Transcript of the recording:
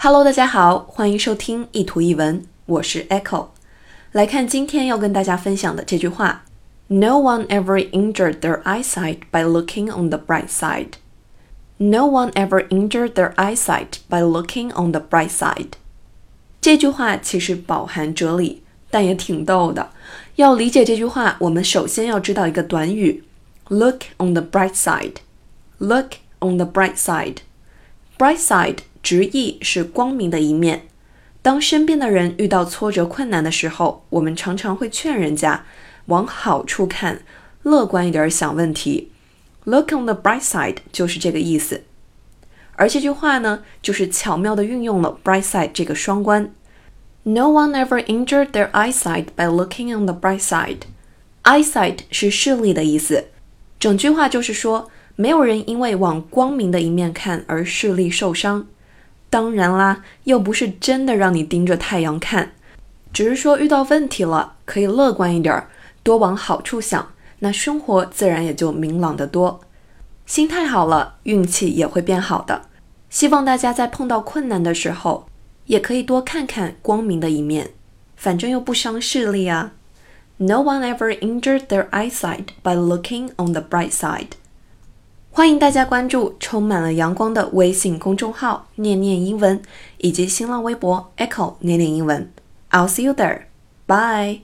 Hello，大家好，欢迎收听一图一文，我是 Echo。来看今天要跟大家分享的这句话：No one ever injured their eyesight by looking on the bright side. No one ever injured their eyesight by looking on the bright side. 这句话其实饱含哲理，但也挺逗的。要理解这句话，我们首先要知道一个短语：look on the bright side。Look on the bright side。bright side 直译是光明的一面。当身边的人遇到挫折困难的时候，我们常常会劝人家往好处看，乐观一点想问题。Look on the bright side 就是这个意思。而这句话呢，就是巧妙地运用了 bright side 这个双关。No one ever injured their eyesight by looking on the bright side. Eyesight 是视力的意思。整句话就是说。没有人因为往光明的一面看而视力受伤，当然啦，又不是真的让你盯着太阳看，只是说遇到问题了，可以乐观一点儿，多往好处想，那生活自然也就明朗得多。心态好了，运气也会变好的。希望大家在碰到困难的时候，也可以多看看光明的一面，反正又不伤视力啊。No one ever injured their eyesight by looking on the bright side. 欢迎大家关注充满了阳光的微信公众号“念念英文”以及新浪微博 “Echo 念念英文”。I'll see you there. Bye.